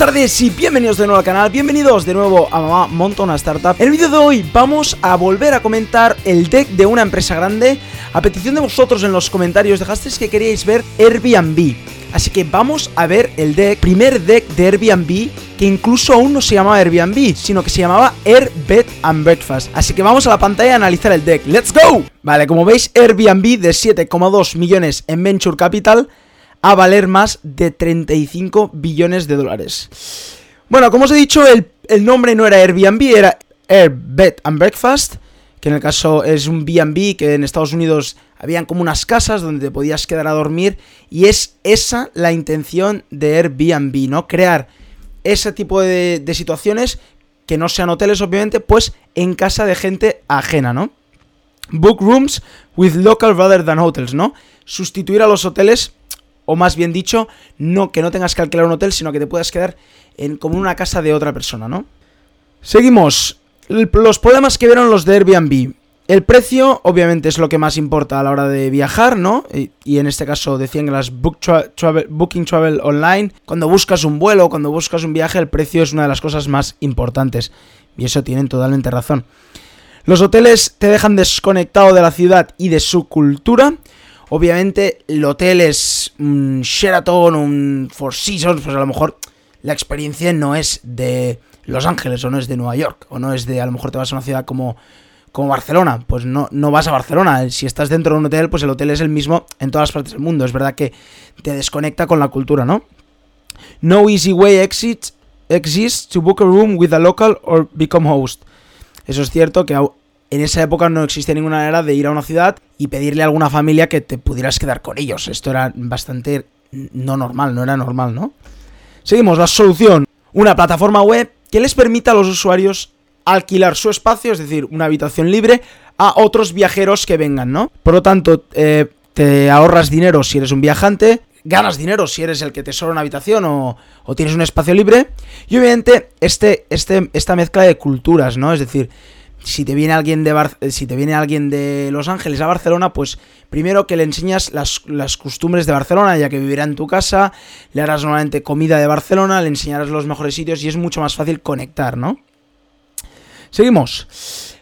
tardes y bienvenidos de nuevo al canal, bienvenidos de nuevo a Mamá Monta una Startup. En el vídeo de hoy vamos a volver a comentar el deck de una empresa grande. A petición de vosotros en los comentarios dejasteis que queríais ver Airbnb. Así que vamos a ver el deck, primer deck de Airbnb que incluso aún no se llamaba Airbnb, sino que se llamaba Air Bed and Breakfast. Así que vamos a la pantalla a analizar el deck. ¡Let's go! Vale, como veis, Airbnb de 7,2 millones en Venture Capital a valer más de 35 billones de dólares. Bueno, como os he dicho, el, nombre no era Airbnb, era Air Bed and Breakfast, que en el caso es un B&B que en Estados Unidos habían como unas casas donde te podías quedar a dormir y es esa la intención de Airbnb, ¿no? Crear ese tipo de, de situaciones que no sean hoteles obviamente, pues en casa de gente ajena, ¿no? Book rooms with local rather than hotels, ¿no? Sustituir a los hoteles o más bien dicho, no que no tengas que alquilar un hotel, sino que te puedas quedar en como una casa de otra persona, ¿no? Seguimos. Los problemas que vieron los de Airbnb. El precio, obviamente, es lo que más importa a la hora de viajar, ¿no? Y, en este caso decían que las Booking Travel Online, cuando buscas un vuelo, cuando buscas un viaje, el precio es una de las cosas más importantes. Y eso tienen totalmente razón. Los hoteles te dejan desconectado de la ciudad y de su cultura. Obviamente, el hotel es un Sheraton, un Four Seasons, pues a lo mejor la experiencia no es de Los Ángeles o no es de Nueva York, o no es de, a lo mejor te vas a una ciudad como, como Barcelona, pues no, no vas a Barcelona. Si estás dentro de un hotel, pues el hotel es el mismo en todas partes del mundo. Es verdad que te desconecta con la cultura, ¿no? No easy way exit exists to book a room with a local or become host. Eso es cierto que en esa época no existía ninguna manera de ir a una ciudad y pedirle a alguna familia que te pudieras quedar con ellos. Esto era bastante no normal, no era normal, ¿no? Seguimos, la solución. Una plataforma web que les permita a los usuarios alquilar su espacio, es decir, una habitación libre, a otros viajeros que vengan, ¿no? Por lo tanto, eh, te ahorras dinero si eres un viajante, ganas dinero si eres el que te sobra una habitación o, o, tienes un espacio libre. Y obviamente, este, este, esta mezcla de culturas, ¿no? Es decir, si te viene alguien de eh, si te viene alguien de Los Ángeles a Barcelona, pues primero que le enseñas las, las, costumbres de Barcelona, ya que vivirá en tu casa, le harás normalmente comida de Barcelona, le enseñarás los mejores sitios y es mucho más fácil conectar, ¿no? Seguimos.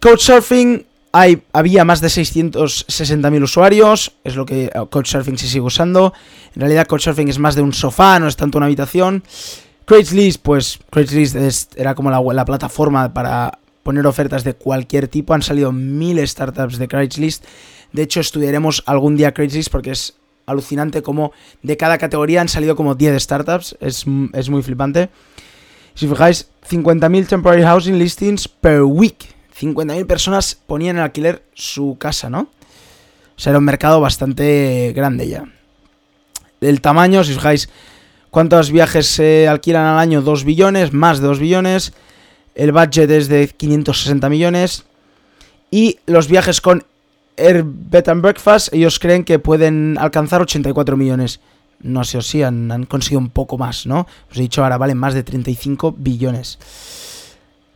Couchsurfing, hay, había más de 660.000 usuarios, es lo que eh, Couchsurfing se sigue usando. En realidad Couchsurfing es más de un sofá, no es tanto una habitación. Craigslist, pues Craigslist era como la, la plataforma para poner ofertas de cualquier tipo. Han salido mil startups de Craigslist. De hecho, estudiaremos algún día Craigslist porque es alucinante como de cada categoría han salido como 10 startups. Es, muy flipante. Si fijáis, 50.000 temporary housing listings per week. 50.000 personas ponían en alquiler su casa, ¿no? O sea, era un mercado bastante grande ya. El tamaño, si fijáis, ¿cuántos viajes se alquilan al año? 2 billones, más de 2 billones. El budget es de 560 millones. Y los viajes con Air Bed and Breakfast, ellos creen que pueden alcanzar 84 millones. No sé si han, han conseguido un poco más, ¿no? Os he dicho ahora, valen más de 35 billones.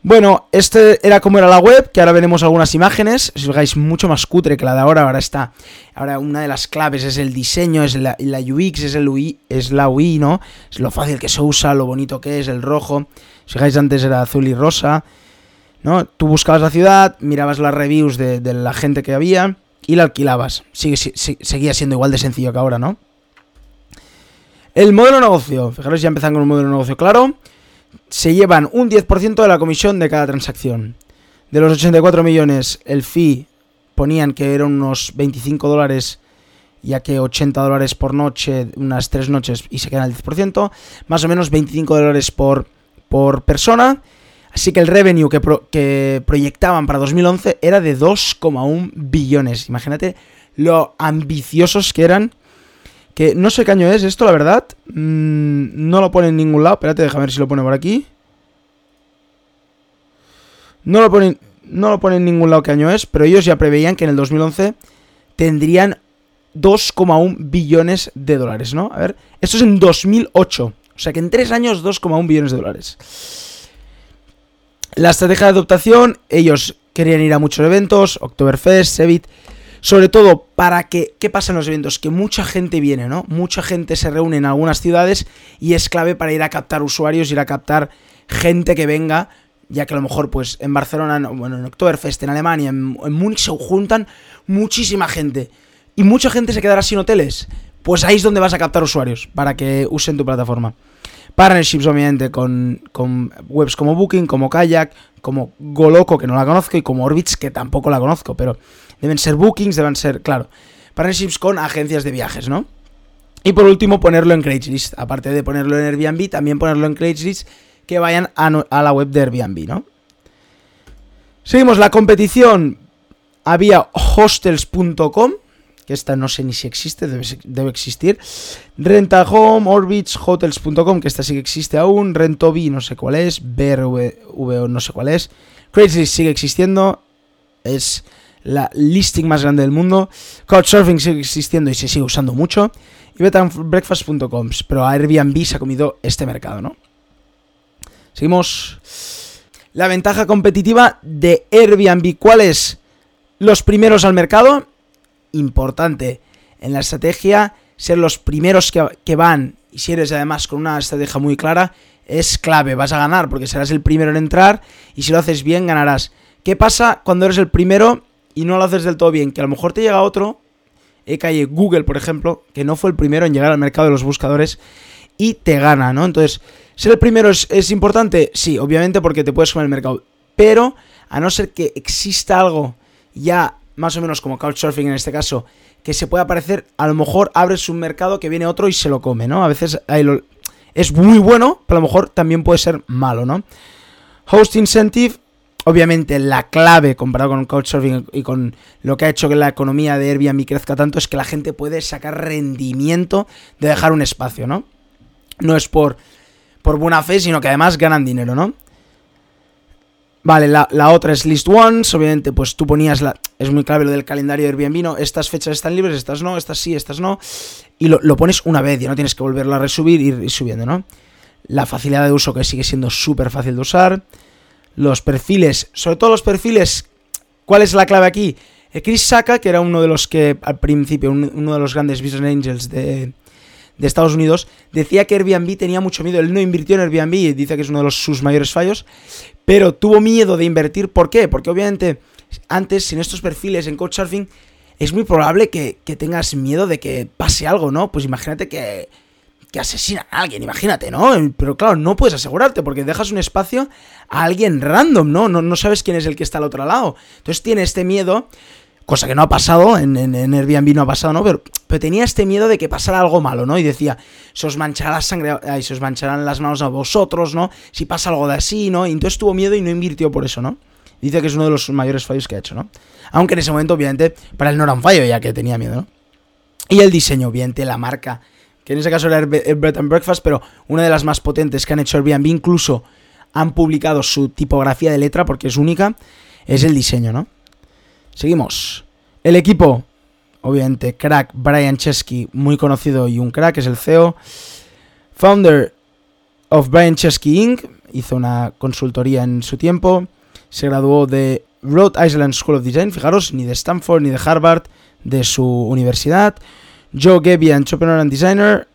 Bueno, este era como era la web, que ahora veremos algunas imágenes. Si os fijáis, mucho más cutre que la de ahora. Ahora está. Ahora una de las claves es el diseño, es la, UX, es, el UI, es la UI, ¿no? Es lo fácil que se usa, lo bonito que es, el rojo. Si fijáis, antes era azul y rosa. ¿No? Tú buscabas la ciudad, mirabas las reviews de, la gente que había y la alquilabas. Seguía siendo igual de sencillo que ahora, ¿no? El modelo de negocio. Fijaros, ya empezando con un modelo de negocio claro se llevan un 10% de la comisión de cada transacción. De los 84 millones, el fee ponían que eran unos 25 dólares, ya que 80 dólares por noche, unas 3 noches, y se quedan el 10%, más o menos 25 dólares por, por persona. Así que el revenue que, que proyectaban para 2011 era de 2,1 billones. Imagínate lo ambiciosos que eran que no sé qué año es esto, la verdad. Mm, no lo pone en ningún lado. Espérate, déjame ver si lo pone por aquí. No lo pone, no lo pone en ningún lado qué año es, pero ellos ya preveían que en el 2011 tendrían 2,1 billones de dólares, ¿no? A ver, esto es en 2008. O sea que en 3 años 2,1 billones de dólares. La estrategia de adoptación, ellos querían ir a muchos eventos, Oktoberfest, Sevit, Sobre todo para que, ¿qué pasa en los eventos? Que mucha gente viene, ¿no? Mucha gente se reúne en algunas ciudades y es clave para ir a captar usuarios, ir a captar gente que venga, ya que a lo mejor pues en Barcelona, bueno, en Oktoberfest, en Alemania, en, en Múnich se juntan muchísima gente y mucha gente se quedará sin hoteles. Pues ahí es donde vas a captar usuarios para que usen tu plataforma. Partnerships, obviamente, con, webs como Booking, como Kayak, como Goloco, que no la conozco, y como Orbits, que tampoco la conozco, pero deben ser bookings, deben ser, claro, partnerships con agencias de viajes, ¿no? Y por último, ponerlo en Craigslist. Aparte de ponerlo en Airbnb, también ponerlo en Craigslist que vayan a la web de Airbnb, ¿no? Seguimos la competición. Había hostels.com, que esta no sé ni si existe, debe, debe existir. Renta Home, Orbits, Hotels.com, que esta sí que existe aún. Rentobi, no sé cuál es. BRV, no sé cuál es. Craigslist sigue existiendo. Es la listing más grande del mundo. Couchsurfing sigue existiendo y se sigue usando mucho. Y betandbreakfast.com. Pero Airbnb se ha comido este mercado, ¿no? Seguimos. La ventaja competitiva de Airbnb. ¿Cuál es? Los primeros al mercado. Importante en la estrategia. Ser los primeros que, que van. Y si eres además con una estrategia muy clara. Es clave. Vas a ganar porque serás el primero en entrar. Y si lo haces bien, ganarás. ¿Qué pasa cuando eres el primero y no lo haces del todo bien, que a lo mejor te llega otro, he caído Google, por ejemplo, que no fue el primero en llegar al mercado de los buscadores y te gana, ¿no? Entonces, ser el primero es, importante, sí, obviamente porque te puedes comer el mercado, pero a no ser que exista algo ya más o menos como Couchsurfing en este caso, que se pueda parecer, a lo mejor abres un mercado que viene otro y se lo come, ¿no? A veces es muy bueno, pero a lo mejor también puede ser malo, ¿no? Host Incentive Obviamente la clave comparado con Couchsurfing y con lo que ha hecho que la economía de Airbnb crezca tanto es que la gente puede sacar rendimiento de dejar un espacio, ¿no? No es por, por buena fe, sino que además ganan dinero, ¿no? Vale, la, otra es List Ones, obviamente pues tú ponías la... Es muy clave lo del calendario de Airbnb, ¿no? Estas fechas están libres, estas no, estas sí, estas no. Y lo, pones una vez y no tienes que volverlo a resubir y ir subiendo, ¿no? La facilidad de uso que sigue siendo súper fácil de usar los perfiles, sobre todo los perfiles, ¿cuál es la clave aquí? Eh, Chris Saka, que era uno de los que al principio, uno de los grandes business angels de, de Estados Unidos, decía que Airbnb tenía mucho miedo. Él no invirtió en Airbnb y dice que es uno de sus mayores fallos, pero tuvo miedo de invertir. ¿Por qué? Porque obviamente antes, sin estos perfiles en Couchsurfing, es muy probable que, tengas miedo de que pase algo, ¿no? Pues imagínate que que asesinan a alguien, imagínate, ¿no? Pero claro, no puedes asegurarte porque dejas un espacio a alguien random, ¿no? No, sabes quién es el que está al otro lado. Entonces tiene este miedo, cosa que no ha pasado, en, en, Airbnb no ha pasado, ¿no? Pero, pero, tenía este miedo de que pasara algo malo, ¿no? Y decía, se os manchará la sangre, ay, se os mancharán las manos a vosotros, ¿no? Si pasa algo de así, ¿no? Y entonces tuvo miedo y no invirtió por eso, ¿no? Dice que es uno de los mayores fallos que ha hecho, ¿no? Aunque en ese momento, obviamente, para él no era un fallo, ya que tenía miedo, ¿no? Y el diseño, obviamente, la marca que en ese caso era Bread and Breakfast, pero una de las más potentes que han hecho Airbnb, incluso han publicado su tipografía de letra porque es única, es el diseño, ¿no? Seguimos. El equipo, obviamente, crack, Brian Chesky, muy conocido y un crack, es el CEO. Founder of Brian Chesky Inc., hizo una consultoría en su tiempo. Se graduó de Rhode Island School of Design, fijaros, ni de Stanford ni de Harvard, de su universidad. Joe Gebby, Entrepreneur and Designer,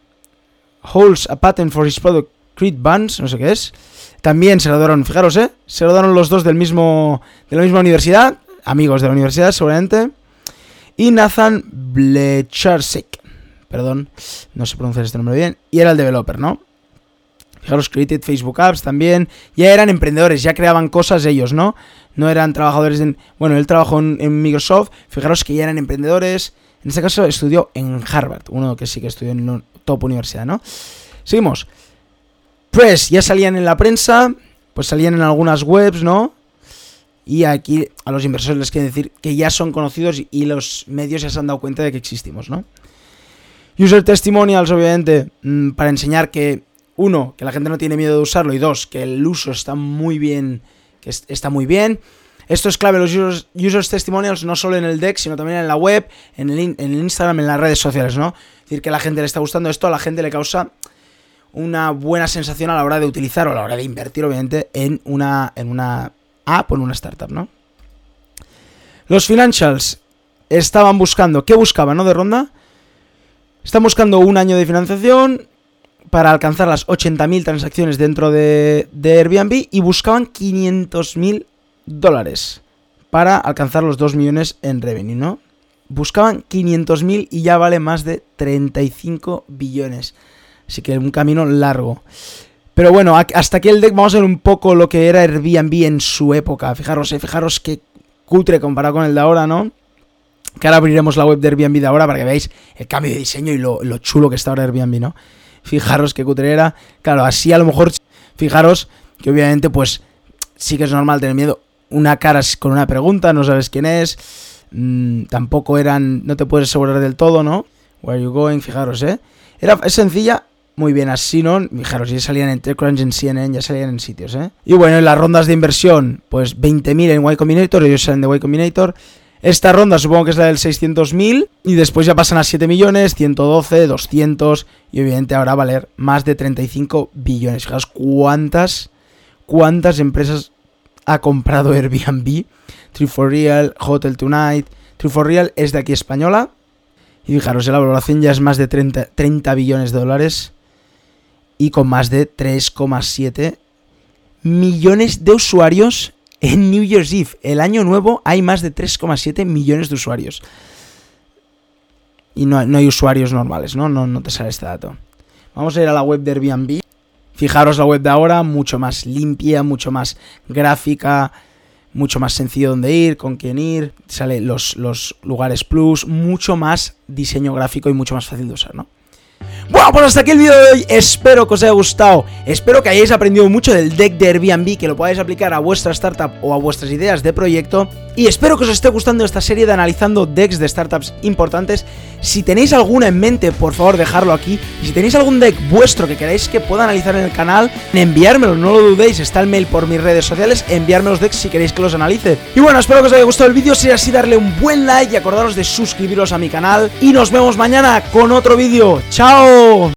holds a patent for his product Creed Buns, no sé qué es. También se graduaron, fijaros, ¿eh? Se graduaron los dos del mismo, de la misma universidad, amigos de la universidad seguramente. Y Nathan Blecharsik, perdón, no sé pronunciar este nombre bien, y era el developer, ¿no? Fijaros, Created Facebook Apps también. Ya eran emprendedores, ya creaban cosas ellos, ¿no? No eran trabajadores en... Bueno, él trabajó en Microsoft. Fijaros que ya eran emprendedores. En este caso estudió en Harvard, uno que sí que estudió en top universidad, ¿no? Seguimos. Press, ya salían en la prensa, pues salían en algunas webs, ¿no? Y aquí a los inversores les quiero decir que ya son conocidos y los medios ya se han dado cuenta de que existimos, ¿no? User testimonials, obviamente, mm, para enseñar que, uno, que la gente no tiene miedo de usarlo y dos, que el uso está muy bien, que está muy bien. Esto es clave, los users, testimonials, no solo en el deck, sino también en la web, en el, en el Instagram, en las redes sociales, ¿no? Es decir, que a la gente le está gustando esto, a la gente le causa una buena sensación a la hora de utilizar o a la hora de invertir, obviamente, en una, en una app o en una startup, ¿no? Los financials. estaban buscando, ¿qué buscaban, no? De ronda. Están buscando un año de financiación para alcanzar las 80.000 transacciones dentro de, de Airbnb y buscaban 500.000 dólares para alcanzar los 2 millones en revenue, ¿no? Buscaban 500.000 y ya vale más de 35 billones. Así que un camino largo. Pero bueno, hasta aquí el deck vamos a ver un poco lo que era Airbnb en su época. Fijaros, eh, fijaros qué cutre comparado con el de ahora, ¿no? Que ahora abriremos la web de Airbnb de ahora para que veáis el cambio de diseño y lo, chulo que está ahora Airbnb, ¿no? Fijaros qué cutre era. Claro, así a lo mejor, fijaros que obviamente pues sí que es normal tener miedo. Una cara con una pregunta, no sabes quién es. Mm, tampoco eran, no te puedes asegurar del todo, ¿no? Where are you going? Fijaros, ¿eh? Era, es sencilla, muy bien así, ¿no? Fijaros, ya salían en TechCrunch, en CNN, ya salían en sitios, ¿eh? Y bueno, en las rondas de inversión, pues 20.000 en Y Combinator, ellos salen de Y Combinator. Esta ronda supongo que es la del 600.000 y después ya pasan a 7 millones, 112, 200 y obviamente ahora va a valer más de 35 billones. Fijaos cuántas, cuántas empresas ha comprado Airbnb. True for Real, Hotel Tonight. True for Real es de aquí española. Y fijaros, la valoración ya es más de 30, 30 billones de dólares y con más de 3,7 millones de usuarios en New Year's Eve. El año nuevo hay más de 3,7 millones de usuarios. Y no, hay usuarios normales, ¿no? ¿no? Te sale este dato. Vamos a ir a la web de Airbnb. Fijaros la web de ahora, mucho más limpia, mucho más gráfica, mucho más sencillo donde ir, con quién ir. Sale los lugares plus, mucho más diseño gráfico y mucho más fácil de usar, ¿no? Bueno, pues hasta aquí el vídeo de hoy, espero que os haya gustado, espero que hayáis aprendido mucho del deck de Airbnb, que lo podáis aplicar a vuestra startup o a vuestras ideas de proyecto, y espero que os esté gustando esta serie de analizando decks de startups importantes. Si tenéis alguna en mente, por favor dejarlo aquí, y si tenéis algún deck vuestro que queráis que pueda analizar en el canal, enviármelo, no lo dudéis, está el mail por mis redes sociales, enviarme los decks si queréis que los analice. Y bueno, espero que os haya gustado el vídeo, si es así darle un buen like y acordaros de suscribiros a mi canal, y nos vemos mañana con otro vídeo. ¡Chao!